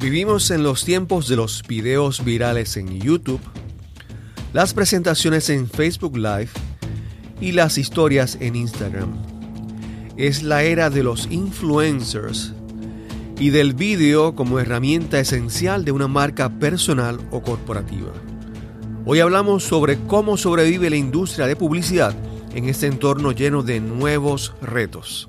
Vivimos en los tiempos de los videos virales en YouTube, las presentaciones en Facebook Live y las historias en Instagram. Es la era de los influencers y del video como herramienta esencial de una marca personal o corporativa. Hoy hablamos sobre cómo sobrevive la industria de publicidad en este entorno lleno de nuevos retos.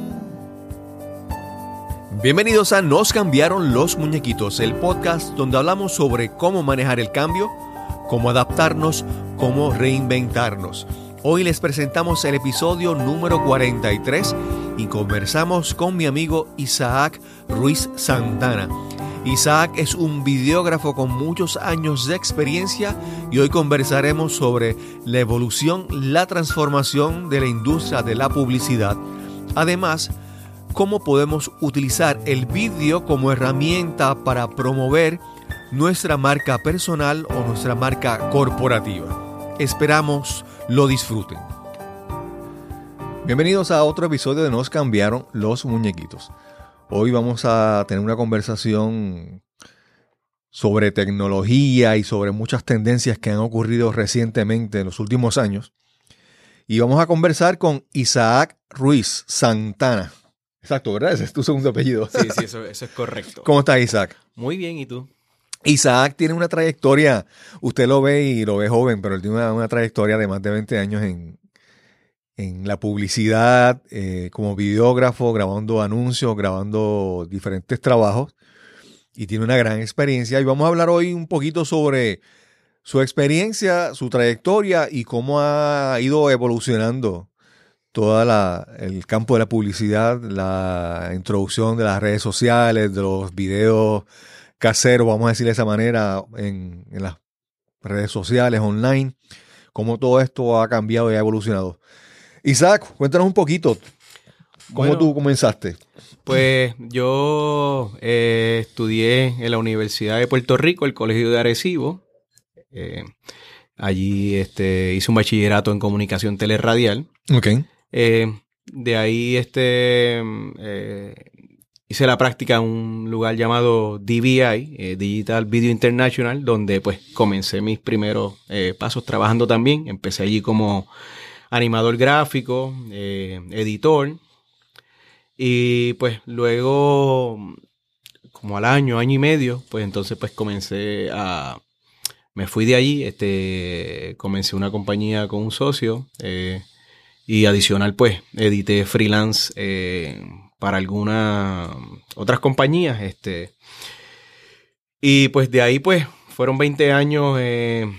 Bienvenidos a Nos cambiaron los muñequitos, el podcast donde hablamos sobre cómo manejar el cambio, cómo adaptarnos, cómo reinventarnos. Hoy les presentamos el episodio número 43 y conversamos con mi amigo Isaac Ruiz Santana. Isaac es un videógrafo con muchos años de experiencia y hoy conversaremos sobre la evolución, la transformación de la industria de la publicidad. Además, cómo podemos utilizar el vídeo como herramienta para promover nuestra marca personal o nuestra marca corporativa. Esperamos lo disfruten. Bienvenidos a otro episodio de Nos cambiaron los muñequitos. Hoy vamos a tener una conversación sobre tecnología y sobre muchas tendencias que han ocurrido recientemente en los últimos años. Y vamos a conversar con Isaac Ruiz Santana. Exacto, ¿verdad? Ese es tu segundo apellido. Sí, sí, eso, es correcto. ¿Cómo estás, Isaac? Muy bien, ¿y tú? Isaac tiene una trayectoria, usted lo ve y lo ve joven, pero él tiene una, trayectoria de más de 20 años en, en la publicidad, eh, como videógrafo, grabando anuncios, grabando diferentes trabajos y tiene una gran experiencia. Y vamos a hablar hoy un poquito sobre su experiencia, su trayectoria y cómo ha ido evolucionando todo el campo de la publicidad, la introducción de las redes sociales, de los videos caseros, vamos a decir de esa manera, en, las redes sociales, online, cómo todo esto ha cambiado y ha evolucionado. Isaac, cuéntanos un poquito, ¿cómo tú comenzaste? Pues yo eh, estudié en la Universidad de Puerto Rico, el Colegio de Arecibo. Eh, allí este, hice un bachillerato en comunicación teleradial. Ok. Eh, de ahí este, eh, hice la práctica en un lugar llamado DVI, eh, Digital Video International, donde pues comencé mis primeros pasos trabajando también. Empecé allí como animador gráfico, editor. Y pues luego, como al año, año y medio, pues entonces pues comencé a... Me fui de allí, este, comencé una compañía con un socio, y adicional, pues, edité freelance eh, para algunas otras compañías. Este, y pues de ahí, pues, fueron 20 años. Eh,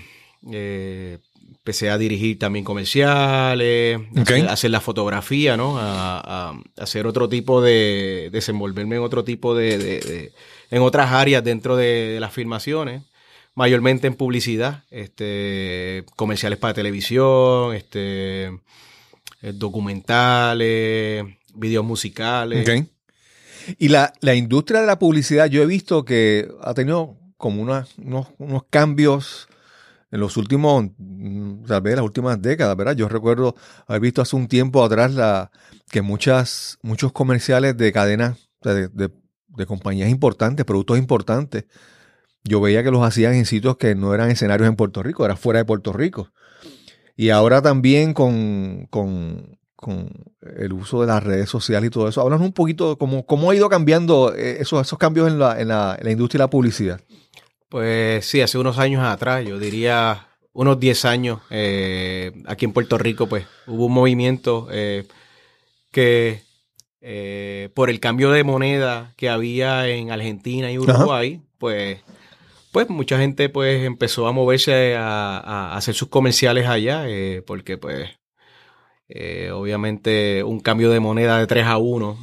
eh, empecé a dirigir también comerciales, hacer la fotografía, ¿no? A, hacer otro tipo de, desenvolverme en otro tipo de, en otras áreas dentro de, las filmaciones, mayormente en publicidad, este, comerciales para televisión, este, documentales, videos musicales. Y la, industria de la publicidad, yo he visto que ha tenido como unos, unos, cambios en los últimos, mm, tal vez las últimas décadas, ¿verdad? Yo recuerdo haber visto hace un tiempo atrás la, que muchas, muchos comerciales de cadenas, de, de compañías importantes, productos importantes, yo veía que los hacían en sitios que no eran escenarios en Puerto Rico, era fuera de Puerto Rico. Y ahora también con, el uso de las redes sociales y todo eso. Háblanos un poquito de cómo, cómo ha ido cambiando eh, esos, esos cambios en la, en, la, industria de la publicidad. Pues sí, hace unos años atrás, yo diría unos 10 años, eh, aquí en Puerto Rico, pues hubo un movimiento eh, que por el cambio de moneda que había en Argentina y Uruguay, pues pues mucha gente pues empezó a moverse a, hacer sus comerciales allá, eh, porque pues eh, obviamente un cambio de moneda de 3 a 1,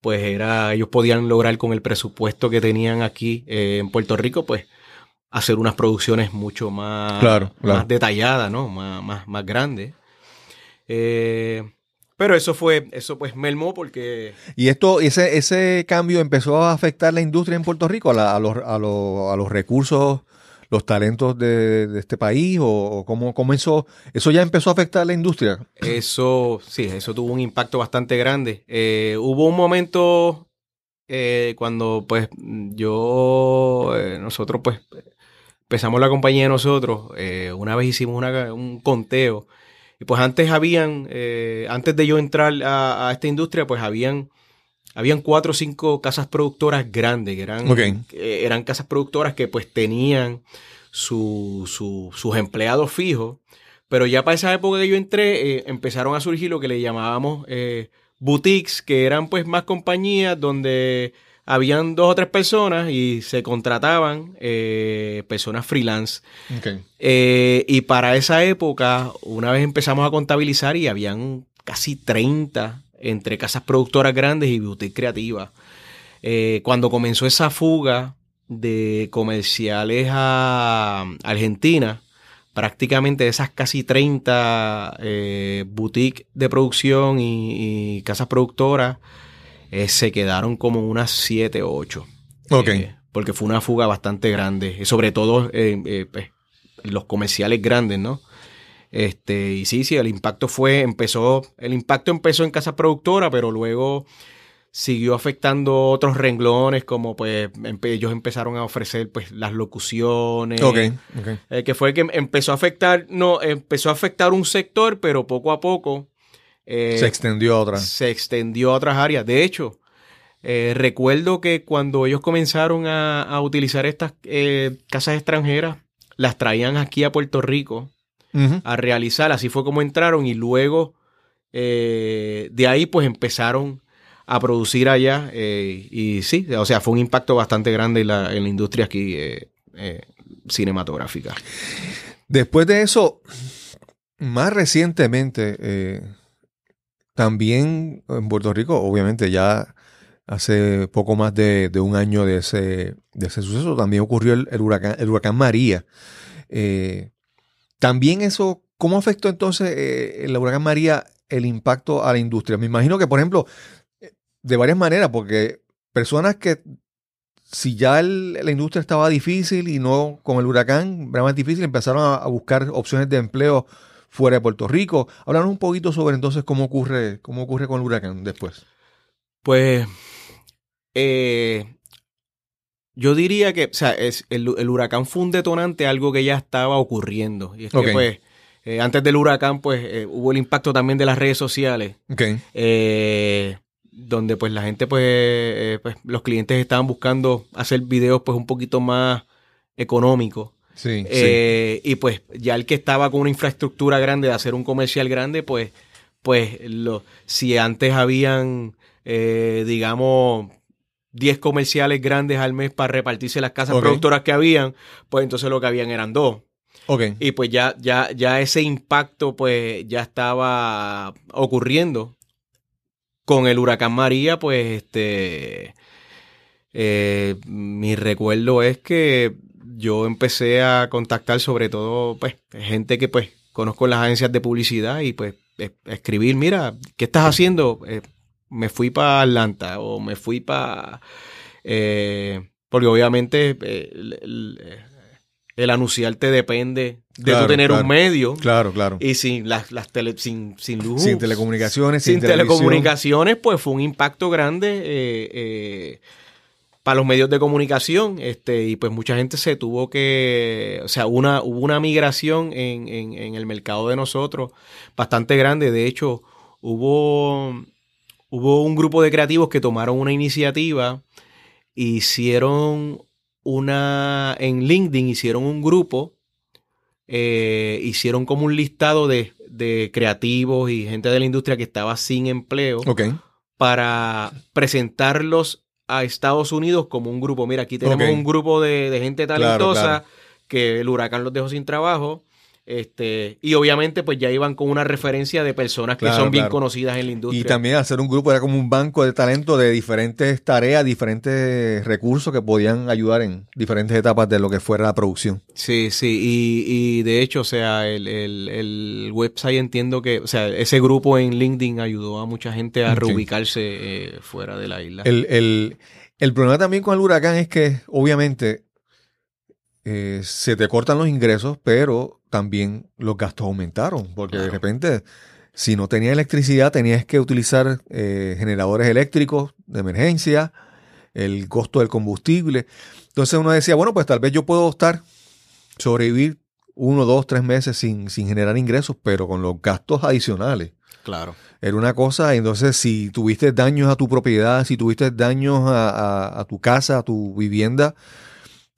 pues era, ellos podían lograr con el presupuesto que tenían aquí eh, en Puerto Rico, pues hacer unas producciones mucho más, Claro, claro. más detalladas, ¿no? Más, más, más grandes. Eh, pero eso fue, eso pues mermó porque Y esto, ese, ese cambio empezó a afectar la industria en Puerto Rico, a, la- a los, a, los, a los recursos, los talentos de, de este país, o, o cómo comenzó, eso ya empezó a afectar la industria. Eso, sí, eso tuvo un impacto bastante grande. Eh, hubo un momento eh, cuando, pues, yo, eh, nosotros, pues, empezamos la compañía de nosotros. una vez hicimos una- un conteo. Y pues antes habían, eh, antes de yo entrar a, a esta industria, pues habían, habían cuatro o cinco casas productoras grandes, que eran, que eran casas productoras que pues tenían su- su- sus empleados fijos. Pero ya para esa época que yo entré, eh, empezaron a surgir lo que le llamábamos eh, boutiques, que eran pues más compañías donde habían dos o tres personas y se contrataban eh, personas freelance. Eh, y para esa época, una vez empezamos a contabilizar y habían casi 30 entre casas productoras grandes y boutique creativas. Eh, cuando comenzó esa fuga de comerciales a Argentina, prácticamente esas casi 30 eh, boutiques de producción y, y casas productoras, eh, se quedaron como unas 7 o 8. Ok. Eh, porque fue una fuga bastante grande, y sobre todo eh, eh, pues, los comerciales grandes, ¿no? Este, y sí, sí, el impacto fue, empezó, el impacto empezó en casa productora, pero luego siguió afectando otros renglones, como pues empe- ellos empezaron a ofrecer pues las locuciones. ok, ok. eh, que fue que empezó a afectar, no, empezó a afectar un sector, pero poco a poco eh, Se extendió a otra. se extendió a otras áreas. De hecho, eh, recuerdo que cuando ellos comenzaron a, a utilizar estas eh, casas extranjeras, las traían aquí a Puerto Rico a realizar. Así fue como entraron y luego de ahí pues empezaron a producir allá. y sí, o sea, fue un impacto bastante grande en la, en la industria aquí cinematográfica. Después de eso, más recientemente, eh, también en Puerto Rico, obviamente ya hace poco más de, de un año de ese, de ese suceso, también ocurrió el, el huracán, el huracán María. Eh, también eso, ¿cómo afectó entonces eh, el huracán María el impacto a la industria? Me imagino que, por ejemplo, eh, de varias maneras, porque personas que si ya el- la industria estaba difícil y no con el huracán era más difícil, empezaron a, a buscar opciones de empleo fuera de Puerto Rico. Háblanos un poquito sobre entonces cómo ocurre, cómo ocurre con el huracán después. Pues eh, yo diría que, o sea, es, el, el huracán fue un detonante, algo que ya estaba ocurriendo. Y es que, pues, eh, antes del huracán, pues, eh, hubo el impacto también de las redes sociales, eh, donde, pues, la gente, pues, pues, los clientes estaban buscando hacer videos, pues, un poquito más económicos. Sí, Eh, Y pues ya el que estaba con una infraestructura grande de hacer un comercial grande, pues, pues lo, si antes habían, eh, digamos, 10 comerciales grandes al mes para repartirse las casas productoras que habían, pues entonces lo que habían eran dos. sí. Ok. Y pues ya, ya, ya ese impacto pues ya estaba ocurriendo. Con el huracán María, pues este eh, mi recuerdo es que yo empecé a contactar sobre todo pues gente que pues conozco en las agencias de publicidad y pues es- escribir, mira, ¿qué estás haciendo? Eh, me fui para Atlanta o me fui para... porque obviamente eh, el, el- el anunciarte depende de Claro, tú tener claro. un medio Claro, claro. y sin las, las tele, sin, sin luz. Sin telecomunicaciones, sin, sin telecomunicaciones, pues fue un impacto grande eh, eh, para los medios de comunicación. Este, y pues mucha gente se tuvo que. O sea, una, hubo una migración en, en- en el mercado de nosotros bastante grande. De hecho, hubo, hubo un grupo de creativos que tomaron una iniciativa, hicieron una. En LinkedIn hicieron un grupo. eh, hicieron como un listado de, de creativos y gente de la industria que estaba sin empleo Ok. para presentarlos a Estados Unidos como un grupo. Mira, aquí tenemos un grupo de, de gente Claro, talentosa claro. que el huracán los dejó sin trabajo. Este, y obviamente, pues ya iban con una referencia de personas que Claro, son bien claro. conocidas en la industria. Y también hacer un grupo era como un banco de talento de diferentes tareas, diferentes recursos que podían ayudar en diferentes etapas de lo que fuera la producción. Sí, sí, y, y de hecho, o sea, el, el, el website entiendo que, o sea, ese grupo en LinkedIn ayudó a mucha gente a Sí. reubicarse eh, fuera de la isla. El, el- el problema también con el huracán es que obviamente eh, se te cortan los ingresos, pero también los gastos aumentaron, porque de repente si no tenías electricidad tenías que utilizar eh, generadores eléctricos de emergencia, el costo del combustible. Entonces uno decía, bueno, pues tal vez yo puedo estar, sobrevivir uno, dos, tres meses sin, sin generar ingresos, pero con los gastos adicionales. Claro. Era una cosa, entonces si tuviste daños a tu propiedad, si tuviste daños a, a- a tu casa, a tu vivienda,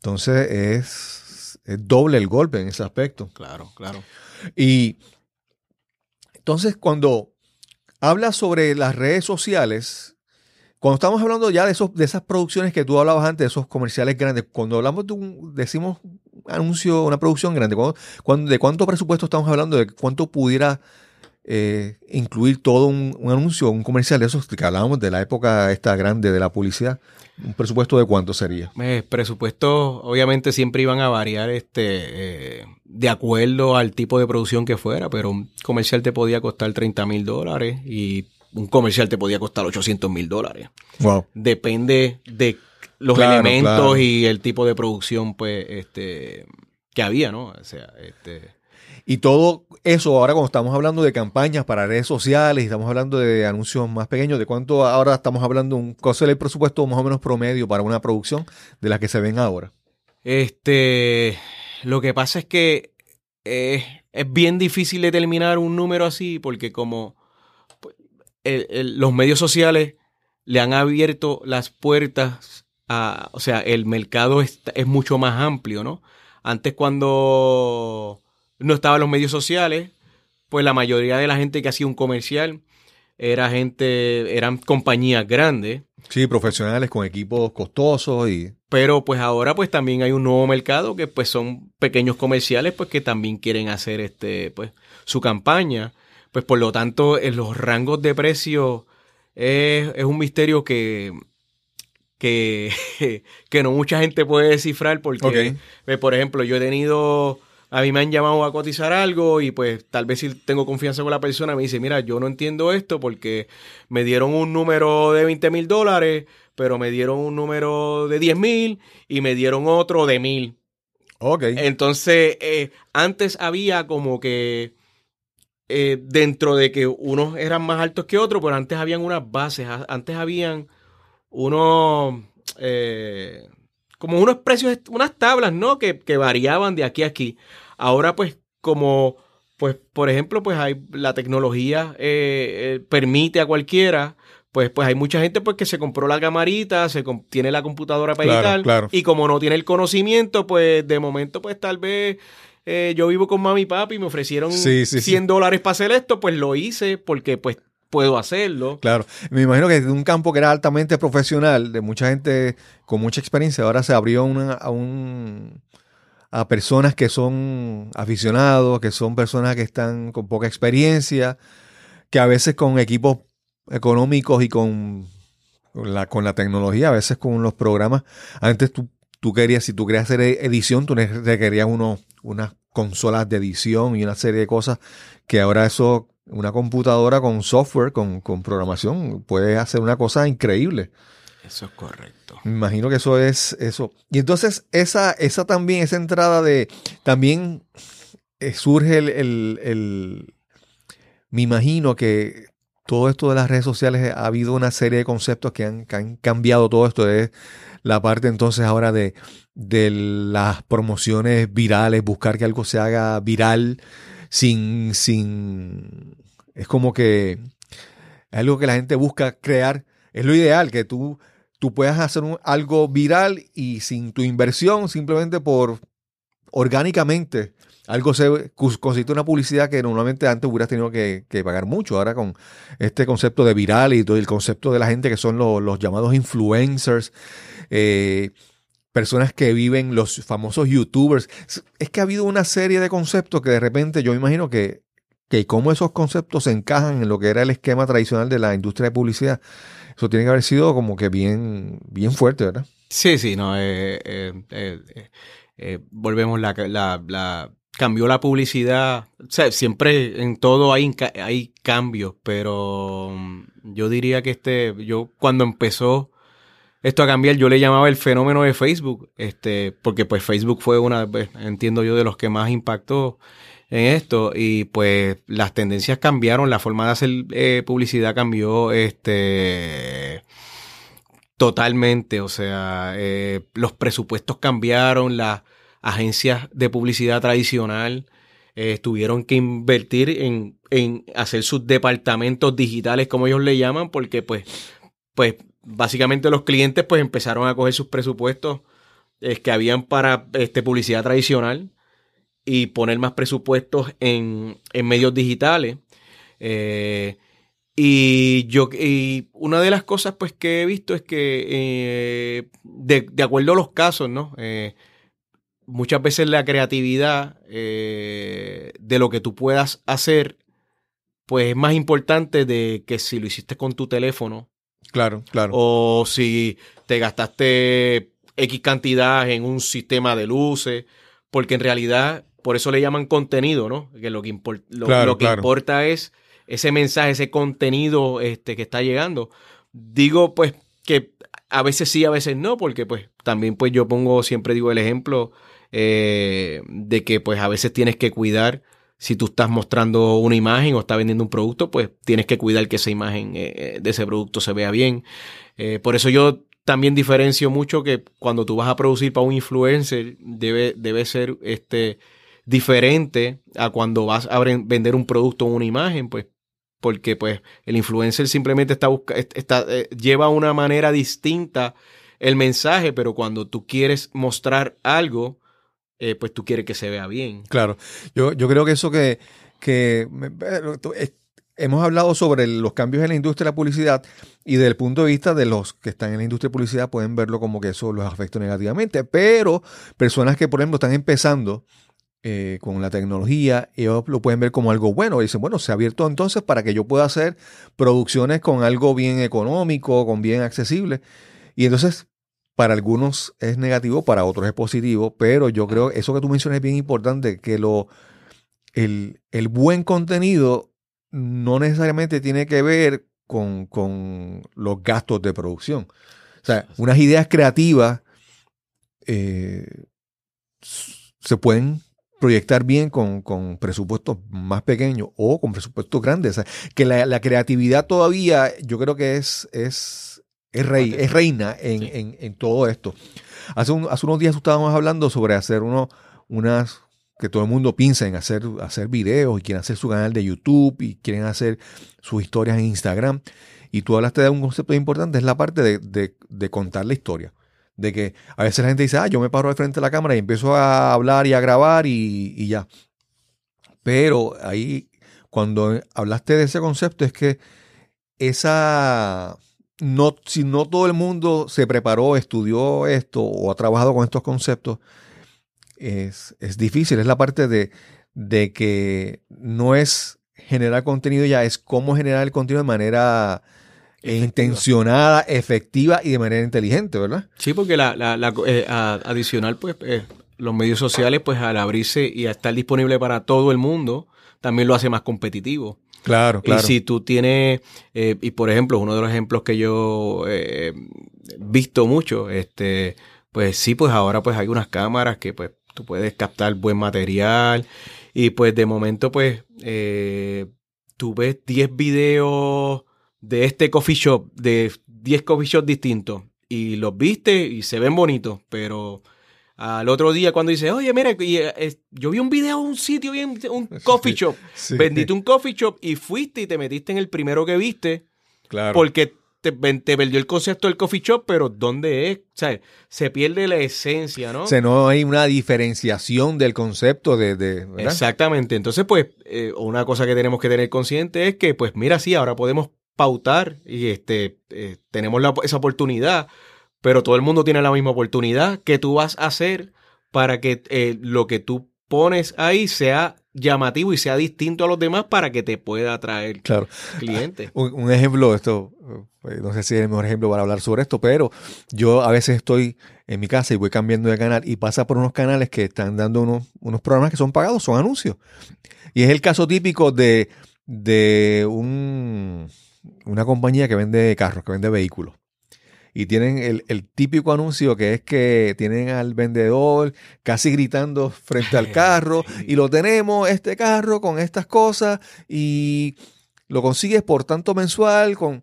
entonces es, es doble el golpe en ese aspecto. Claro, claro. Y entonces cuando hablas sobre las redes sociales, cuando estamos hablando ya de, esos, de esas producciones que tú hablabas antes, de esos comerciales grandes, cuando hablamos de un, decimos un anuncio, una producción grande, ¿cuándo- cuándo- ¿de cuánto presupuesto estamos hablando? ¿De cuánto pudiera eh, incluir todo un, un anuncio, un comercial de esos que hablábamos de la época esta grande de la publicidad? ¿Un presupuesto de cuánto sería? Eh, presupuestos obviamente siempre iban a variar este eh, de acuerdo al tipo de producción que fuera, pero un comercial te podía costar 30 mil dólares y un comercial te podía costar 800 mil dólares. Wow. Depende de los Claro, elementos claro. y el tipo de producción pues este que había, ¿no? O sea, este Y todo eso, ahora cuando estamos hablando de campañas para redes sociales, estamos hablando de anuncios más pequeños, ¿de cuánto ahora estamos hablando? Un, ¿Cuál es el presupuesto más o menos promedio para una producción de las que se ven ahora? Este, lo que pasa es que eh, es bien difícil determinar un número así porque como los medios sociales le han abierto las puertas a, o sea, el mercado es mucho más amplio, ¿no? Antes cuando no estaban los medios sociales, pues la mayoría de la gente que hacía un comercial era gente, eran compañías grandes. Sí, profesionales con equipos costosos y... Pero pues ahora pues también hay un nuevo mercado que pues son pequeños comerciales pues que también quieren hacer este pues su campaña. Pues por lo tanto en los rangos de precio es, es un misterio que, que, que no mucha gente puede descifrar porque pues, por ejemplo yo he tenido a mí me han llamado a cotizar algo y pues tal vez si tengo confianza con la persona me dice, mira, yo no entiendo esto porque me dieron un número de 20 mil dólares, pero me dieron un número de 10 mil y me dieron otro de mil. Ok. Entonces, eh, antes había como que eh, dentro de que unos eran más altos que otros, pero antes habían unas bases, antes habían unos, eh, como unos precios, unas tablas, ¿no? Que, que variaban de aquí a aquí. Ahora, pues, como, pues, por ejemplo, pues hay la tecnología eh, eh, permite a cualquiera. Pues, pues hay mucha gente pues que se compró la camarita, se tiene la computadora para Claro, editar claro. y como no tiene el conocimiento, pues de momento pues tal vez eh, yo vivo con mami y papi y me ofrecieron Sí, sí, sí. 100 dólares para hacer esto, pues lo hice porque pues puedo hacerlo. Claro, me imagino que de un campo que era altamente profesional, de mucha gente con mucha experiencia, ahora se abrió una- a, a personas que son aficionados, que son personas que están con poca experiencia, que a veces con equipos económicos y con la, con la tecnología, a veces con los programas, antes tú, tú querías, si tú querías hacer edición, tú requerías unas consolas de edición y una serie de cosas que ahora eso, una computadora con software, con, con programación, puede hacer una cosa increíble. Eso es correcto. Me imagino que eso es eso. Y entonces esa, esa también, esa entrada de, también eh, surge el, el- el- me imagino que todo esto de las redes sociales ha habido una serie de conceptos que han, que han cambiado todo esto. Es la parte entonces ahora de, de las promociones virales, buscar que algo se haga viral sin, sin, es como que es algo que la gente busca crear. Es lo ideal, que tú, tú puedas hacer un- algo viral y sin tu inversión, simplemente por orgánicamente, algo se constituye una publicidad que normalmente antes hubieras tenido que, pagar mucho. Ahora con este concepto de viral y todo el concepto de la gente que son los llamados influencers, eh, personas que viven, los famosos youtubers. Es que ha habido una serie de conceptos que de repente yo imagino que, que cómo esos conceptos se encajan en lo que era el esquema tradicional de la industria de publicidad. Eso tiene que haber sido como que bien, bien fuerte, ¿verdad? Sí, sí, no. Eh, eh, eh, volvemos la, la, cambió la publicidad. O sea, siempre en todo hay, hay cambios, pero mm, yo diría que este, yo cuando empezó esto a cambiar, yo le llamaba el fenómeno de Facebook, este, porque pues Facebook fue una, pues, entiendo yo, de los que más impactó en esto y pues las tendencias cambiaron, la forma de hacer eh, publicidad cambió, este, totalmente, o sea, eh, los presupuestos cambiaron, las agencias de publicidad tradicional eh, tuvieron que invertir en, en hacer sus departamentos digitales, como ellos le llaman, porque pues, pues básicamente los clientes pues empezaron a coger sus presupuestos eh, que habían para este, publicidad tradicional y poner más presupuestos en, medios digitales. Eh, y yo y una de las cosas pues que he visto es que eh, de, acuerdo a los casos, ¿no? muchas veces la creatividad de lo que tú puedas hacer, pues es más importante de que si lo hiciste con tu teléfono Claro, claro. O si te gastaste X cantidad en un sistema de luces, porque en realidad, por eso le llaman contenido, ¿no? Que lo que, lo, que importa es ese mensaje, ese contenido este, que está llegando. Digo, pues, que a veces sí, a veces no, porque pues también pues yo pongo, siempre digo el ejemplo eh, de que pues a veces tienes que cuidar si tú estás mostrando una imagen o estás vendiendo un producto, pues tienes que cuidar que esa imagen eh, eh, de ese producto se vea bien. Eh, por eso yo también diferencio mucho que cuando tú vas a producir para un influencer, debe, debe ser este, diferente a cuando vas a vender un producto o una imagen, pues porque pues el influencer simplemente está, está lleva una manera distinta el mensaje, pero cuando tú quieres mostrar algo, eh, pues tú quieres que se vea bien. Claro, yo, yo creo que eso que, que hemos hablado sobre los cambios en la industria de la publicidad y desde el punto de vista de los que están en la industria de publicidad pueden verlo como que eso los afecta negativamente, pero personas que por ejemplo están empezando eh, con la tecnología, ellos lo pueden ver como algo bueno. dicen, bueno, se ha abierto entonces para que yo pueda hacer producciones con algo bien económico, con bien accesible. Y entonces para algunos es negativo, para otros es positivo, pero yo creo que eso que tú mencionas es bien importante, que lo, el, buen contenido no necesariamente tiene que ver con, los gastos de producción. O sea, unas ideas creativas eh, se pueden proyectar bien con, presupuestos más pequeños o con presupuestos grandes. O sea, que la, la, creatividad todavía yo creo que es, es es, rey, es reina en, todo esto. Hace, hace, unos días estábamos hablando sobre hacer uno, unas que todo el mundo piensa en hacer, hacer videos y quieren hacer su canal de YouTube y quieren hacer sus historias en Instagram. Y tú hablaste de un concepto importante, es la parte de, contar la historia. De que a veces la gente dice, ah, yo me paro de frente a la cámara y empiezo a hablar y a grabar y, y ya. Pero ahí, cuando hablaste de ese concepto, es que esa, no, si no todo el mundo se preparó, estudió esto o ha trabajado con estos conceptos, es, difícil. Es la parte de, de, que no es generar contenido ya, es cómo generar el contenido de manera intencionada, efectiva y de manera inteligente, ¿verdad? Sí, porque la, eh, adicional, pues, eh, los medios sociales, pues al abrirse y a estar disponible para todo el mundo, también lo hace más competitivo. Claro, claro. Y si tú tienes, eh, y por ejemplo, uno de los ejemplos que yo he eh, visto mucho, este, pues sí, pues ahora pues hay unas cámaras que pues tú puedes captar buen material y pues de momento pues eh, tú ves 10 videos de este coffee shop, de 10 coffee shops distintos y los viste y se ven bonitos, pero al otro día cuando dice, oye, mira, eh, yo vi un video de un sitio, bien, un coffee shop. Vendiste un coffee shop y fuiste y te metiste en el primero que viste. Claro. Porque te, perdió el concepto del coffee shop, pero ¿dónde es? O sea, se pierde la esencia, ¿no? O sea, no hay una diferenciación del concepto de... Exactamente. Entonces, pues, eh, una cosa que tenemos que tener consciente es que, pues, mira, sí, ahora podemos pautar y este, eh, tenemos esa oportunidad pero todo el mundo tiene la misma oportunidad. ¿Qué tú vas a hacer para que eh, lo que tú pones ahí sea llamativo y sea distinto a los demás para que te pueda atraer Claro. clientes? Un, un ejemplo de esto, eh, no sé si es el mejor ejemplo para hablar sobre esto, pero yo a veces estoy en mi casa y voy cambiando de canal y pasa por unos canales que están dando unos, unos programas que son pagados, son anuncios. Y es el caso típico de, de un, una compañía que vende carros, que vende vehículos. Y tienen el, el típico anuncio que es que tienen al vendedor casi gritando frente al carro y lo tenemos, este carro con estas cosas y lo consigues por tanto mensual con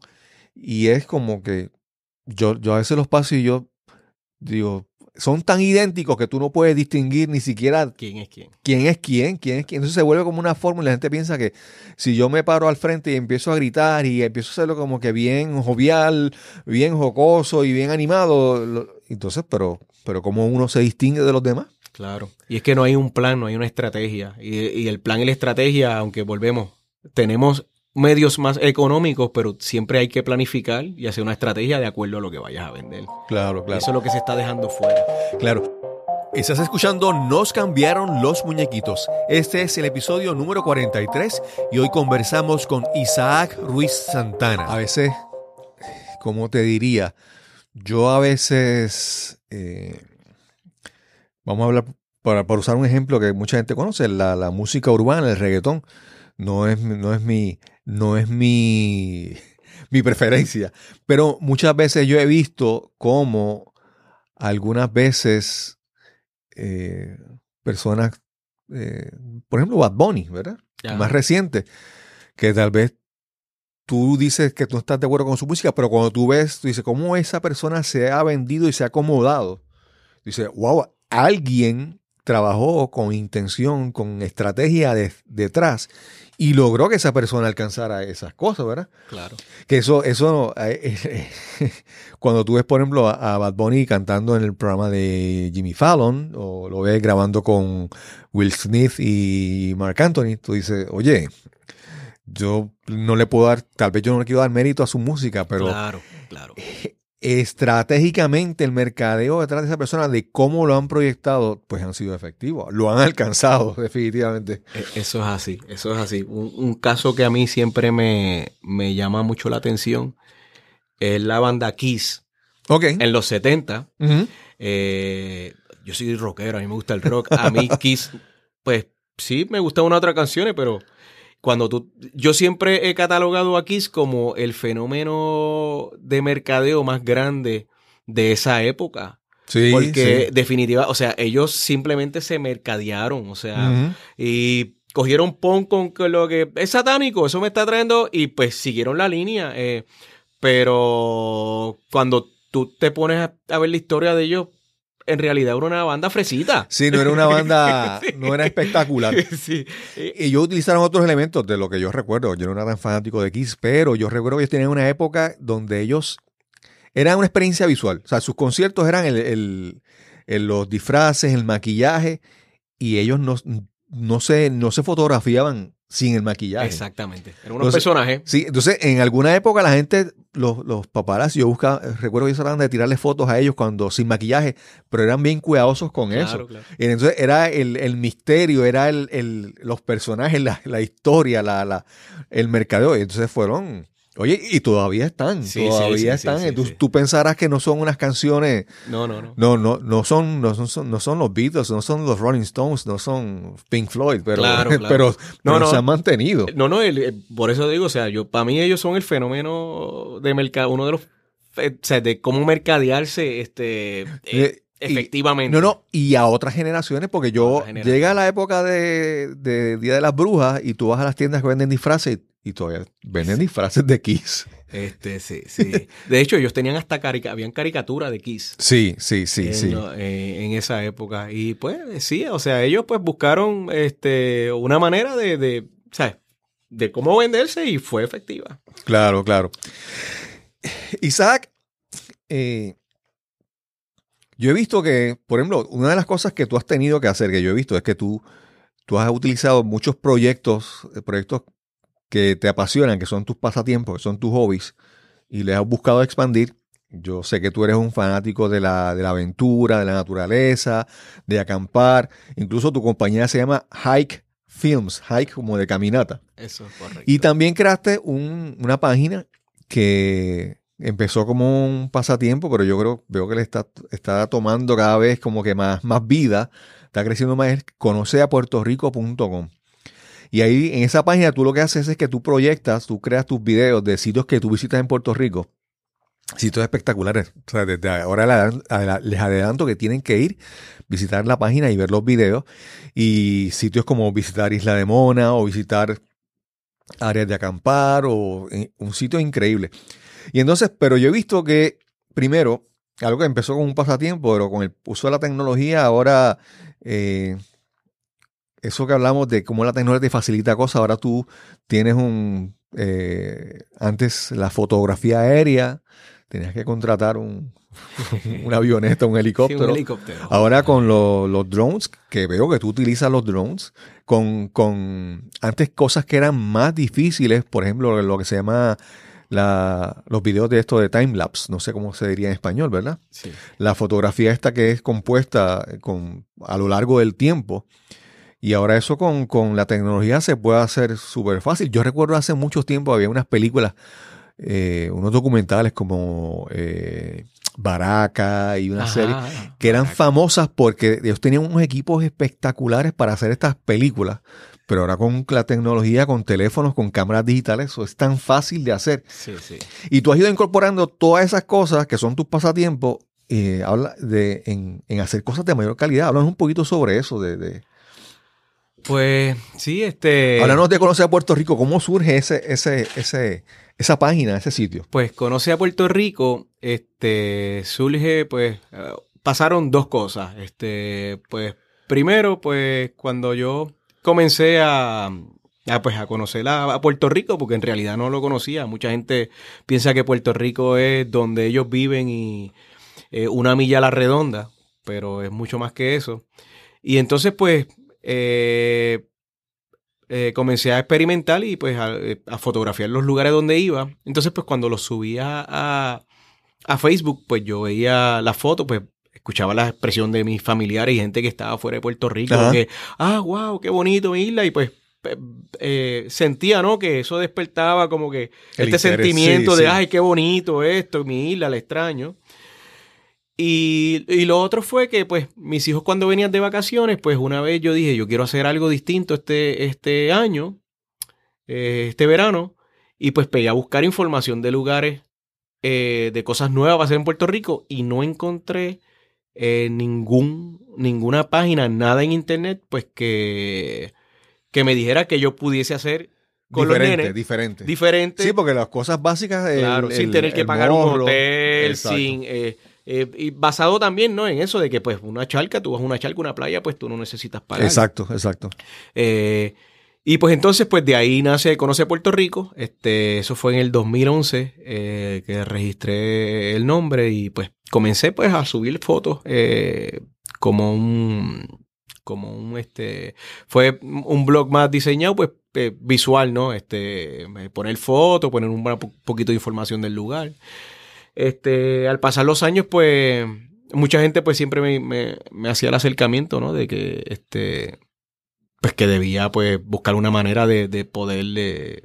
y es como que yo, yo a veces los paso y yo digo, son tan idénticos que tú no puedes distinguir ni siquiera ¿Quién es quién? quién es quién, quién es quién. Entonces se vuelve como una fórmula. La gente piensa que si yo me paro al frente y empiezo a gritar y empiezo a hacerlo como que bien jovial, bien jocoso y bien animado, lo- entonces, pero, pero ¿cómo uno se distingue de los demás? Claro. Y es que no hay un plan, no hay una estrategia. Y, y el plan y la estrategia, aunque volvemos, tenemos medios más económicos, pero siempre hay que planificar y hacer una estrategia de acuerdo a lo que vayas a vender. Claro, Eso es lo que se está dejando fuera. Claro. Estás escuchando Nos cambiaron los muñequitos. Este es el episodio número 43 y hoy conversamos con Isaac Ruiz Santana. A veces, como te diría, yo a veces, eh, vamos a hablar, para, para usar un ejemplo que mucha gente conoce, la, la música urbana, el reggaetón, no es, no es mi, no es mi, mi preferencia. Pero muchas veces yo he visto cómo algunas veces eh, personas, eh, por ejemplo, Bad Bunny, ¿verdad? Más reciente, que tal vez tú dices que tú no estás de acuerdo con su música, pero cuando tú ves, tú dices, ¿cómo esa persona se ha vendido y se ha acomodado? Dices, wow, alguien trabajó con intención, con estrategia de- detrás y logró que esa persona alcanzara esas cosas, ¿verdad? Claro. Que eso, eso, eh, eh, cuando tú ves, por ejemplo, a, a Bad Bunny cantando en el programa de Jimmy Fallon, o lo ves grabando con Will Smith y Mark Anthony, tú dices, oye, yo no le puedo dar, tal vez yo no le quiero dar mérito a su música, pero claro, claro. Estratégicamente el mercadeo detrás de esa persona, de cómo lo han proyectado, pues han sido efectivos, lo han alcanzado definitivamente. E- Eso es así, eso es así. Un, un caso que a mí siempre me, me llama mucho la atención es la banda Kiss. Ok. En los 70, Ujú. eh, yo soy rockero, a mí me gusta el rock. A mí Kiss, pues sí, me gustan unas otras canciones, pero cuando tú... Yo siempre he catalogado a Kiss como el fenómeno de mercadeo más grande de esa época. Sí, Porque sí. definitiva, o sea, ellos simplemente se mercadearon, o sea, y cogieron pon con lo que es satánico, eso me está trayendo, y pues siguieron la línea. eh, pero cuando tú te pones a, a ver la historia de ellos, en realidad era una banda fresita. Sí, no era una banda, no era espectacular. sí. Y ellos utilizaron otros elementos de lo que yo recuerdo. Yo no era tan fanático de Kiss, pero yo recuerdo que ellos tenían una época donde ellos eran una experiencia visual. O sea, sus conciertos eran el, el- el- los disfraces, el maquillaje, y ellos no, no, se, no se fotografiaban sin el maquillaje. Exactamente. Eran unos Entonces, personajes. Sí, entonces en alguna época la gente, los, los paparazzi, yo buscaba, recuerdo que ellos trataban de tirarle fotos a ellos cuando sin maquillaje, pero eran bien cuidadosos con eso. Claro, claro. Y entonces era el, el misterio, era el, el- los personajes, la, la historia, la, la- el mercadeo. Y entonces fueron, oye, y todavía están, Sí, todavía sí, sí, están. tú, pensarás que no son unas canciones, No, no, no. no, no, no son, no son, no son los Beatles, no son los Rolling Stones, no son Pink Floyd, pero, Claro, claro. pero, No, pero no. se han mantenido. No, no, el- por eso digo, o sea, yo para mí ellos son el fenómeno de mercado, uno de los, eh, o sea, de cómo mercadearse, este, eh, Y- efectivamente. No, no, y a otras generaciones, porque yo llega la época de, de Día de las Brujas y tú vas a las tiendas que venden disfraces y, todavía venden disfraces de Kiss. Este, sí, sí. De hecho, ellos tenían hasta carica, habían caricatura de Kiss. Sí, sí, sí, en, sí. eh, en esa época. Y pues, sí, o sea, ellos pues buscaron este una manera de, de, ¿sabes? de cómo venderse y fue efectiva. Claro, claro. Isaac, eh, yo he visto que, por ejemplo, una de las cosas que tú has tenido que hacer, que yo he visto, es que tú, tú has utilizado muchos proyectos, eh, proyectos que te apasionan, que son tus pasatiempos, que son tus hobbies, y les has buscado expandir yo sé que tú eres un fanático de la, de la aventura, de la naturaleza, de acampar. Incluso tu compañía se llama Hike Films, Hike como de caminata. Eso es correcto. Y también creaste un- una página que empezó como un pasatiempo, pero yo creo, veo que le está, está tomando cada vez como que más, más vida, está creciendo más, es conoceapuertorico.com. Y ahí en esa página tú lo que haces es que tú proyectas, tú creas tus videos de sitios que tú visitas en Puerto Rico. Sitios espectaculares. O sea, desde ahora les adelanto que tienen que ir, visitar la página y ver los videos. Y sitios como visitar Isla de Mona o visitar áreas de acampar o eh, un sitio increíble. Y entonces, pero yo he visto que primero, algo que empezó con un pasatiempo, pero con el uso de la tecnología, ahora eh, eso que hablamos de cómo la tecnología te facilita cosas, ahora tú tienes un, eh, antes la fotografía aérea, tenías que contratar un, una avioneta, un Sí, helicóptero. un helicóptero. Ahora con lo- los drones, que veo que tú utilizas los drones, con, con antes cosas que eran más difíciles, por ejemplo, lo que se llama la, los videos de esto de timelapse, no sé cómo se diría en español, ¿verdad? Sí. La fotografía esta que es compuesta con, a lo largo del tiempo. Y ahora eso con, con la tecnología se puede hacer súper fácil. Yo recuerdo hace mucho tiempo había unas películas, eh, unos documentales como eh, Baraka y una Ajá, serie que eran Baraka. famosas porque ellos tenían unos equipos espectaculares para hacer estas películas. Pero ahora con la tecnología, con teléfonos, con cámaras digitales, eso es tan fácil de hacer. Sí, sí. Y tú has ido incorporando todas esas cosas que son tus pasatiempos eh, habla de, en, en hacer cosas de mayor calidad. Háblanos un poquito sobre eso. De, de- Pues sí, este. Háblanos de conocer a Puerto Rico. ¿Cómo surge ese, ese, ese, esa página, ese sitio? Pues conoce a Puerto Rico, este, surge, pues, eh, pasaron dos cosas. Este, pues, primero, pues, cuando yo comencé a, pues, a conocer a, a Puerto Rico, porque en realidad no lo conocía. Mucha gente piensa que Puerto Rico es donde ellos viven y eh, una milla a la redonda, pero es mucho más que eso. Y entonces, pues, eh, eh, comencé a experimentar y pues a, a fotografiar los lugares donde iba. Entonces, pues cuando los subía a, a Facebook, pues yo veía la foto, pues escuchaba la expresión de mis familiares y gente que estaba fuera de Puerto Rico, Ajá. que, ah, wow, qué bonito mi isla, y pues eh, sentía, ¿no? Que eso despertaba como que El este interés, sentimiento sí, de, sí. ay, qué bonito esto, mi isla, la extraño. Y, y lo otro fue que, pues, mis hijos cuando venían de vacaciones, pues una vez yo dije, yo quiero hacer algo distinto este, este año, eh, este verano, y pues pegué a buscar información de lugares, eh, de cosas nuevas para hacer en Puerto Rico, y no encontré eh, ningún, ninguna página, nada en internet, pues que, que me dijera que yo pudiese hacer con los diferente, nenes diferente. diferente. Sí, porque las cosas básicas. el- Claro, sin tener que pagar un hotel, exacto. sin... eh, eh, y basado también, ¿no? En eso de que, pues, una charca, tú vas a una charca, una playa, pues tú no necesitas pagar. Exacto, exacto. Eh, y pues entonces, pues de ahí nace Conoce Puerto Rico. Este, eso fue en el 2011 eh, que registré el nombre y pues comencé pues a subir fotos eh, como un como un este fue un blog más diseñado pues eh, visual no este eh, poner fotos poner un po- poquito de información del lugar. Este al pasar los años pues mucha gente pues siempre me, me- me hacía el acercamiento no de que este pues que debía pues buscar una manera de, de poder eh,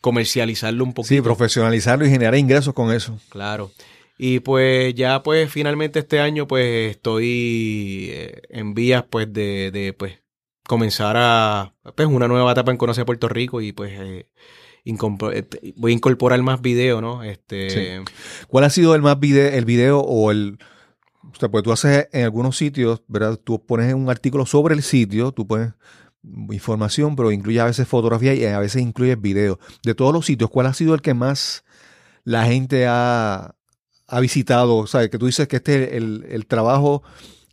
comercializarlo un poquito Sí, profesionalizarlo y generar ingresos con eso. Claro. Y pues ya pues finalmente este año pues estoy eh, en vías pues de, de pues comenzar a pues una nueva etapa en conocer Puerto Rico y pues eh, eh, voy a incorporar más video, ¿no? Este Sí. ¿Cuál ha sido el más video, el video o el... O sea, pues tú haces en algunos sitios, ¿verdad? Tú pones un artículo sobre el sitio, tú pones información, pero incluye a veces fotografía y a veces incluye video. De todos los sitios, ¿cuál ha sido el que más la gente ha, ha visitado? O sea, que tú dices que este es el, el trabajo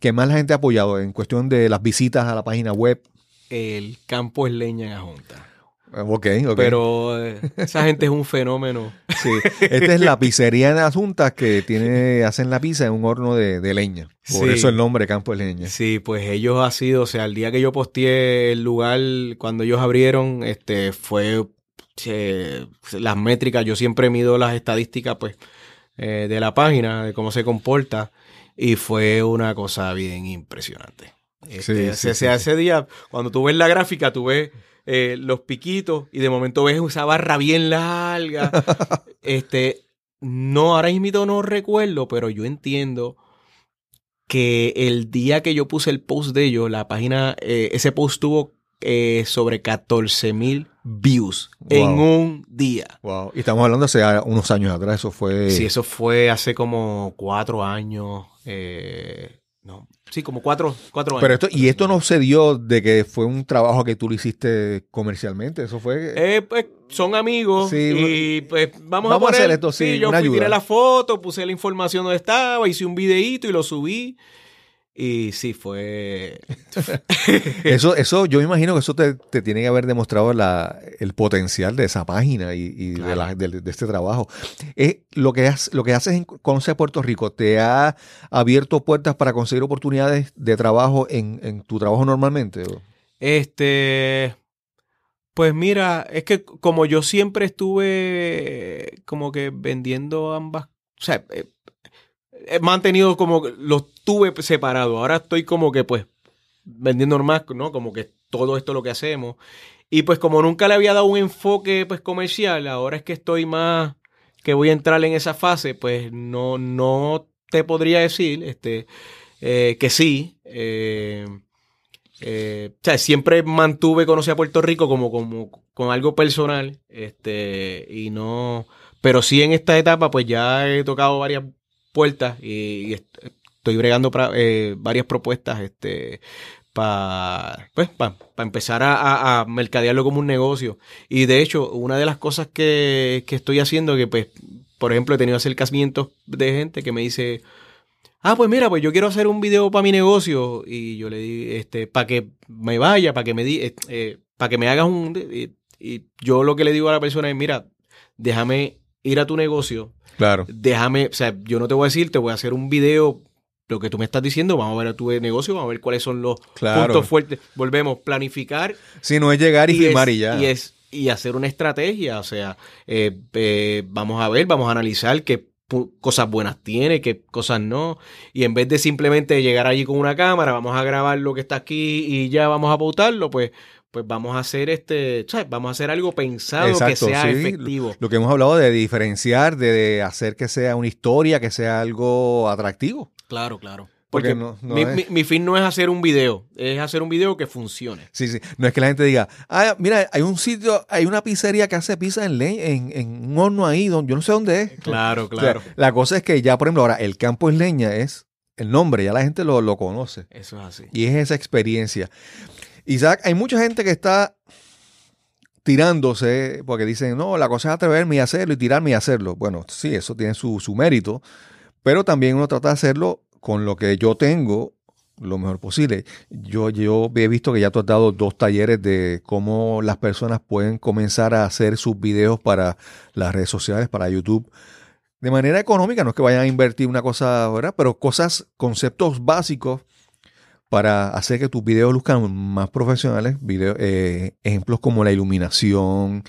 que más la gente ha apoyado en cuestión de las visitas a la página web. el campo es leña en Ajonta. Eh, Ok, ok. Pero eh, esa gente es un fenómeno. Sí. Esta es la pizzería en Asuntas que tiene, hacen la pizza en un horno de, de leña. Por Sí. eso el nombre Campo de Leña. Sí, pues ellos ha sido, o sea, el día que yo posteé el lugar, cuando ellos abrieron, este, fue eh, las métricas, yo siempre mido las estadísticas, pues, eh, de la página, de cómo se comporta, y fue una cosa bien impresionante. Este, Sí, sí, ese, sí, ese día, cuando tú ves la gráfica, tú ves eh, los piquitos y de momento ves esa barra bien larga. este, no, ahora mismo no recuerdo, pero yo entiendo que el día que yo puse el post de ellos, la página, eh, ese post tuvo eh, sobre 14 mil views en un día. Wow. Y estamos hablando hace ah, unos años atrás, eso fue... Sí, eso fue hace como cuatro años. eh, no, sí, como cuatro, cuatro años. Pero esto, y esto no se dio de que fue un trabajo que tú lo hiciste comercialmente, eso fue... Eh, pues son amigos Sí, y pues vamos, vamos a hacer esto, sí, yo una fui, tiré la foto, puse la información donde estaba, hice un videíto y lo subí. Y sí, fue... Eso, eso, yo me imagino que eso te, te tiene que haber demostrado la, el potencial de esa página y, y de, la- de- de este trabajo. Eh, lo, que has- lo que haces en Conoce a Puerto Rico, ¿te ha abierto puertas para conseguir oportunidades de trabajo en, en tu trabajo normalmente? Este, pues mira, es que como yo siempre estuve como que vendiendo ambas, o sea, eh, he mantenido como los tuve separados. Ahora estoy como que pues vendiendo más, ¿no? Como que todo esto es lo que hacemos. Y pues como nunca le había dado un enfoque pues comercial, ahora es que estoy más que voy a entrar en esa fase, pues no, no te podría decir este, eh, que sí. eh, eh, o sea, siempre mantuve conocer a Puerto Rico como, como con algo personal. Este, y no. Pero sí en esta etapa, pues ya he tocado varias puertas y, y est- estoy bregando eh, varias propuestas. Este. Para pues, pa- pa empezar a, mercadearlo como un negocio. Y de hecho, una de las cosas que, estoy haciendo, que pues, por ejemplo, he tenido acercamientos de gente que me dice, ah, pues mira, pues yo quiero hacer un video para mi negocio y yo le di, este, para que me vaya, para que me di, eh, para que me hagas un, y yo lo que le digo a la persona es, mira, déjame ir a tu negocio, Claro. déjame, o sea, yo no te voy a decir, te voy a hacer un video, lo que tú me estás diciendo, vamos a ver a tu negocio, vamos a ver cuáles son los Claro. puntos fuertes, volvemos, planificar Si no es llegar y, filmar es, y ya. y es- y hacer una estrategia, o sea, eh, eh, vamos a ver, vamos a analizar qué cosas buenas tiene, qué cosas no, y en vez de simplemente llegar allí con una cámara, vamos a grabar lo que está aquí y ya vamos a pautarlo, pues, pues vamos a hacer este, vamos a hacer algo pensado que sea sí. efectivo. Lo que hemos hablado de diferenciar, de, de hacer que sea una historia, que sea algo atractivo. Claro, claro. Porque Porque no- no mi, es- mi- mi fin no es hacer un video, es hacer un video que funcione. Sí, sí. No es que la gente diga, ah, mira, hay un sitio, hay una pizzería que hace pizza en, leña, en, en un horno ahí, donde, yo no sé dónde es. Claro, O sea, claro. la cosa es que ya, por ejemplo, ahora el campo es leña, es el nombre, ya la gente lo, lo conoce. Eso es así. Y es esa experiencia. Isaac, hay mucha gente que está tirándose porque dicen, no, la cosa es atreverme y hacerlo y tirarme y hacerlo. Bueno, sí, eso tiene su, su mérito, pero también uno trata de hacerlo con lo que yo tengo lo mejor posible. Yo, yo he visto que ya tú has dado dos talleres de cómo las personas pueden comenzar a hacer sus videos para las redes sociales, para YouTube. De manera económica, no es que vayan a invertir una cosa, ¿verdad? Pero cosas, conceptos básicos para hacer que tus videos luzcan más profesionales. Video- eh, ejemplos como la iluminación,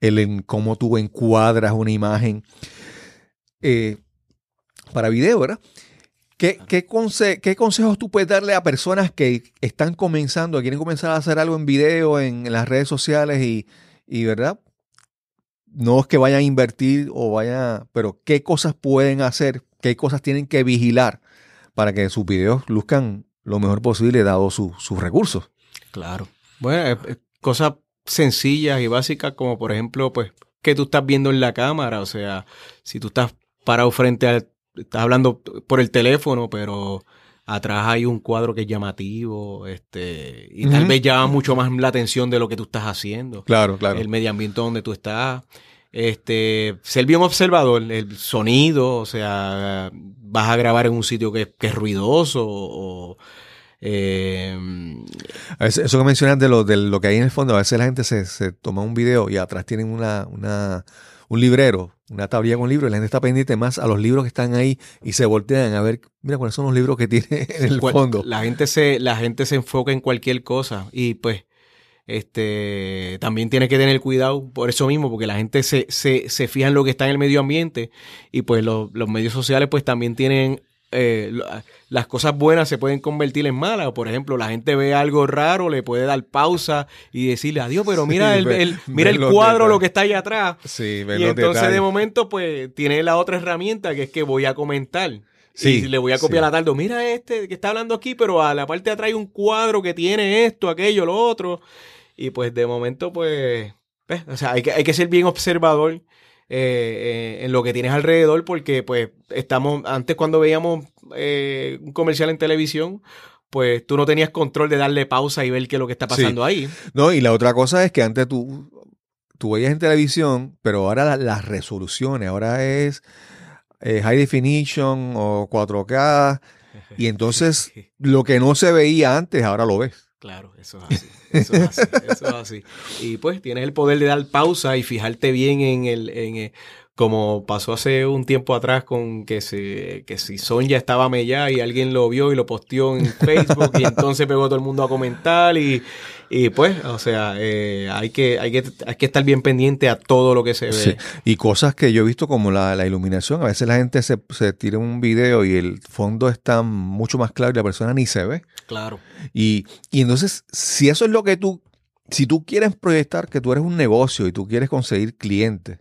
el en cómo tú encuadras una imagen eh, para video, ¿verdad? ¿Qué, qué, conse- qué consejos tú puedes darle a personas que están comenzando, que quieren comenzar a hacer algo en video, en, en las redes sociales y, y, ¿verdad? No es que vayan a invertir o vayan, pero qué cosas pueden hacer, qué cosas tienen que vigilar para que sus videos luzcan lo mejor posible dado su- sus recursos. Claro. Bueno, eh, eh, cosas sencillas y básicas como por ejemplo, pues, que tú estás viendo en la cámara, o sea, si tú estás parado frente al, estás hablando por el teléfono, pero atrás hay un cuadro que es llamativo, este, y tal vez llama mucho más la atención de lo que tú estás haciendo. Claro, claro. El medio ambiente donde tú estás. Este, ser bien observador, el sonido, o sea, vas a grabar en un sitio que, que es ruidoso o, eh, A veces, eso que mencionas de lo, de lo que hay en el fondo, a veces la gente se, se toma un video y atrás tienen una, una, un librero, una tablilla con libros, y la gente está pendiente más a los libros que están ahí y se voltean a ver, mira cuáles son los libros que tiene en el fondo. La gente se, la gente se enfoca en cualquier cosa y pues Este, también tienes que tener cuidado por eso mismo, porque la gente se, se, se fija en lo que está en el medio ambiente y pues los medios sociales pues también tienen eh, las cosas buenas se pueden convertir en malas. Por ejemplo, la gente ve algo raro, le puede dar pausa y decirle adiós, pero mira el, mira el cuadro, lo que está ahí atrás. Sí, y entonces de momento, pues, tiene la otra herramienta que es que voy a comentar. Sí, y le voy a copiar la tarde. Mira este que está hablando aquí, pero a la parte de atrás hay un cuadro que tiene esto, aquello, lo otro. Y pues de momento, pues, o sea, hay que, hay que ser bien observador eh, eh, en lo que tienes alrededor, porque pues estamos, antes cuando veíamos eh, un comercial en televisión, pues tú no tenías control de darle pausa y ver qué es lo que está pasando ahí. No, y la otra cosa es que antes tú, tú veías en televisión, pero ahora las resoluciones, ahora es high definition o 4K, y entonces lo que no se veía antes, ahora lo ves. Claro, eso es así. Eso es así, eso es así. Y pues tienes el poder de dar pausa y fijarte bien en el, en el, como pasó hace un tiempo atrás con que, se, que si Sonja estaba mellada y alguien lo vio y lo posteó en Facebook y entonces pegó todo el mundo a comentar y, y pues, o sea, eh, hay, que, hay, que, hay que estar bien pendiente a todo lo que se ve. Y cosas que yo he visto como la, la iluminación, a veces la gente se, se, tira un video y el fondo está mucho más claro y la persona ni se ve. Claro. Y, y entonces, si eso es lo que tú, si tú quieres proyectar que tú eres un negocio y tú quieres conseguir clientes,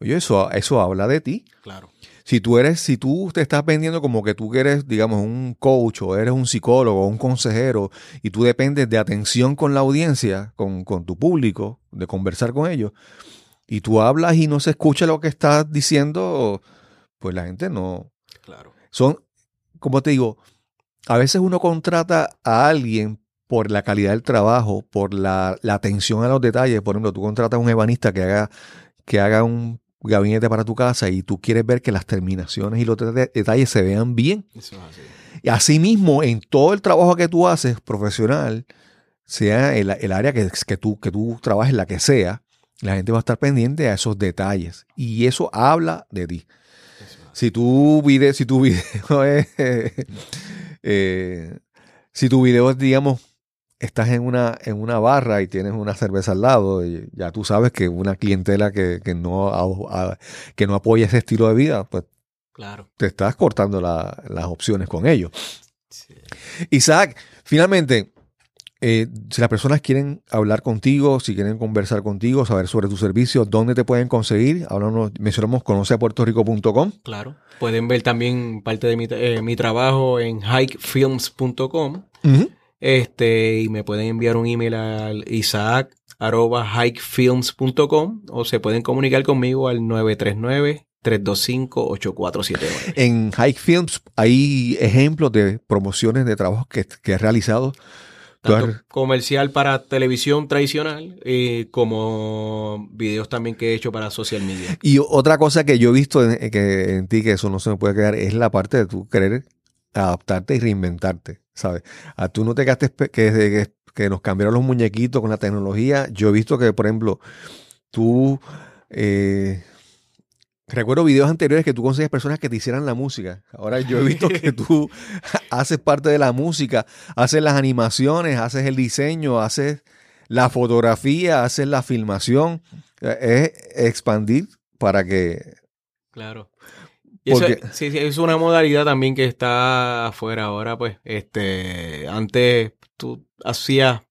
Oye, eso, eso habla de ti. Claro. Si tú eres, si tú te estás vendiendo como que tú eres, digamos, un coach o eres un psicólogo o un consejero y tú dependes de atención con la audiencia, con, tu público, de conversar con ellos, y tú hablas y no se escucha lo que estás diciendo, pues la gente no. Claro. Son, como te digo, a veces uno contrata a alguien por la calidad del trabajo, por la, la atención a los detalles. Por ejemplo, tú contratas a un ebanista que haga, que haga un gabinete para tu casa y tú quieres ver que las terminaciones y los detalles se vean bien. Eso es así. Y asimismo, en todo el trabajo que tú haces profesional, sea el, área que, que, tú, que tú trabajes, la que sea, la gente va a estar pendiente a esos detalles. Y eso habla de ti. Si tu video, si tu video es, eh, si tu video es, digamos, estás en una, en una barra y tienes una cerveza al lado, y ya tú sabes que una clientela que, no, que no apoya ese estilo de vida, pues claro. te estás cortando las opciones con ellos. Isaac, finalmente, eh, si las personas quieren hablar contigo, si quieren conversar contigo, saber sobre tu servicio, ¿dónde te pueden conseguir? Hablamos, mencionamos conoceapuertorico.com. Claro. Pueden ver también parte de mi, eh, mi trabajo en hikefilms.com. Este, y me pueden enviar un email al isaac hikefilms.com o se pueden comunicar conmigo al 939 325-8479. En Hike Films hay ejemplos de promociones de trabajos que, que has realizado. Tanto comercial para televisión tradicional y como videos también que he hecho para social media. Y otra cosa que yo he visto en, que en ti, que eso no se me puede quedar, es la parte de tu querer adaptarte y reinventarte. ¿sabes? A tú no te gastes que, que, nos cambiaron los muñequitos con la tecnología. Yo he visto que, por ejemplo, tú... Eh, recuerdo videos anteriores que tú consigues personas que te hicieran la música. Ahora yo he visto que tú haces parte de la música, haces las animaciones, haces el diseño, haces la fotografía, haces la filmación. Es expandir para que... Claro eso, sí, sí, es una modalidad también que está afuera ahora, pues, este, antes tú hacías,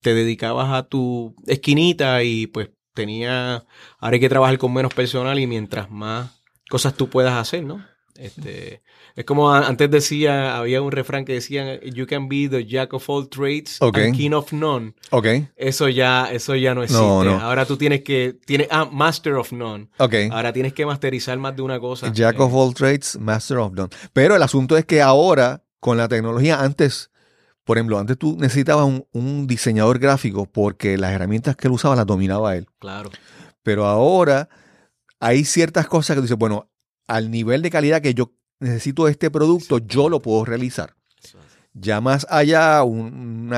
te dedicabas a tu esquinita y pues tenía, ahora hay que trabajar con menos personal y mientras más cosas tú puedas hacer, ¿no? Este, es como antes decía, había un refrán que decía, you can be the jack of all trades and king of none. Okay. Eso ya, eso ya no existe. Ahora tú tienes que, tienes, ah, master of none. Okay. Ahora tienes que masterizar más de una cosa. Jack of all trades, master of none. Pero el asunto es que ahora, con la tecnología, antes, por ejemplo, antes tú necesitabas un, un diseñador gráfico porque las herramientas que él usaba las dominaba él. Claro. Pero ahora hay ciertas cosas que tú dices, bueno, al nivel de calidad que yo necesito este producto, yo lo puedo realizar. Ya más allá, un,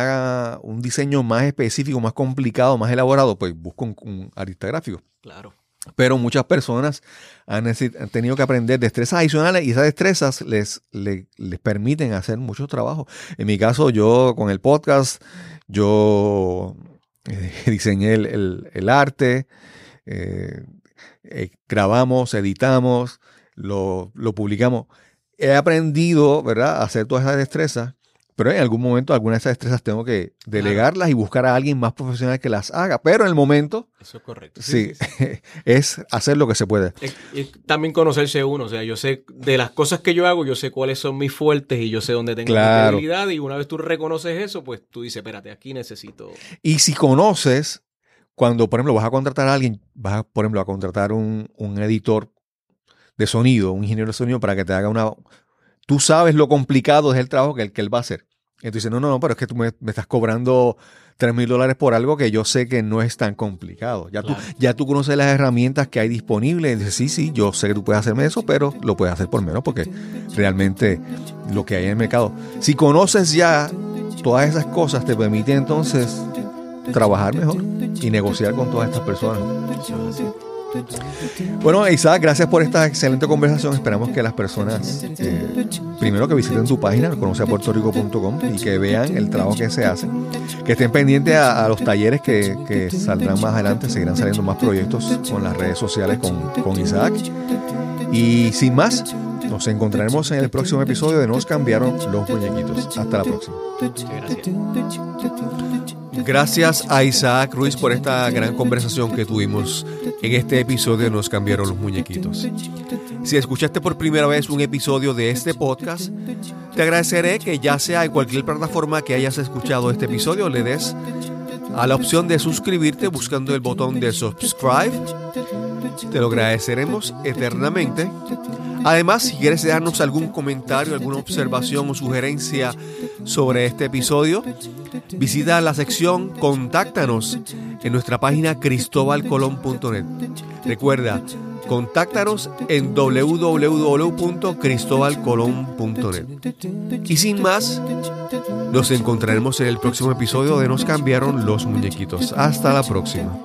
un diseño más específico, más complicado, más elaborado, pues busco un, artista gráfico. Claro. Pero muchas personas han, tenido que aprender destrezas adicionales y esas destrezas les, les, les, permiten hacer mucho trabajo. En mi caso, yo con el podcast, yo eh, diseñé el, arte, eh, eh, grabamos, editamos, lo, lo, publicamos. He aprendido, ¿verdad?, a hacer todas esas destrezas pero en algún momento algunas de esas destrezas tengo que delegarlas y buscar a alguien más profesional que las haga. Pero en el momento... Eso es correcto. Sí, es hacer lo que se puede. Es, también conocerse uno. O sea, yo sé de las cosas que yo hago, yo sé cuáles son mis fuertes y yo sé dónde tengo claro. debilidad. Y una vez tú reconoces eso, pues tú dices, espérate, aquí necesito... Y si conoces, cuando, por ejemplo, vas a contratar a alguien, vas, por ejemplo, a contratar un, un editor de sonido, un ingeniero de sonido para que te haga una, tú sabes lo complicado es el trabajo que, el, que él va a hacer. Y tú dices, no, no, no, pero es que tú me, estás cobrando 3 mil dólares por algo que yo sé que no es tan complicado. Ya, tú, ya tú conoces las herramientas que hay disponibles. Y dices, sí, sí, yo sé que tú puedes hacerme eso, pero lo puedes hacer por menos porque realmente lo que hay en el mercado. Si conoces ya todas esas cosas, te permite entonces trabajar mejor y negociar con todas estas personas. Bueno, Isaac, gracias por esta excelente conversación. Esperamos que las personas, eh, primero que visiten tu página, conoceapuertorico.com y que vean el trabajo que se hace, que estén pendientes a, los talleres que, saldrán más adelante, seguirán saliendo más proyectos con las redes sociales con, con Isaac. Y sin más, nos encontraremos en el próximo episodio de Nos cambiaron los muñequitos. Hasta la próxima. Gracias a Isaac Ruiz por esta gran conversación que tuvimos en este episodio de Nos cambiaron los muñequitos. Si escuchaste por primera vez un episodio de este podcast, te agradeceré que ya sea en cualquier plataforma que hayas escuchado este episodio, le des a la opción de suscribirte buscando el botón de subscribe. Te lo agradeceremos eternamente. Además, si quieres darnos algún comentario, alguna observación o sugerencia sobre este episodio, visita la sección Contáctanos en nuestra página cristobalcolón.net. Recuerda, contáctanos en www.cristobalcolón.net. Y sin más, nos encontraremos en el próximo episodio de Nos cambiaron los muñequitos. Hasta la próxima.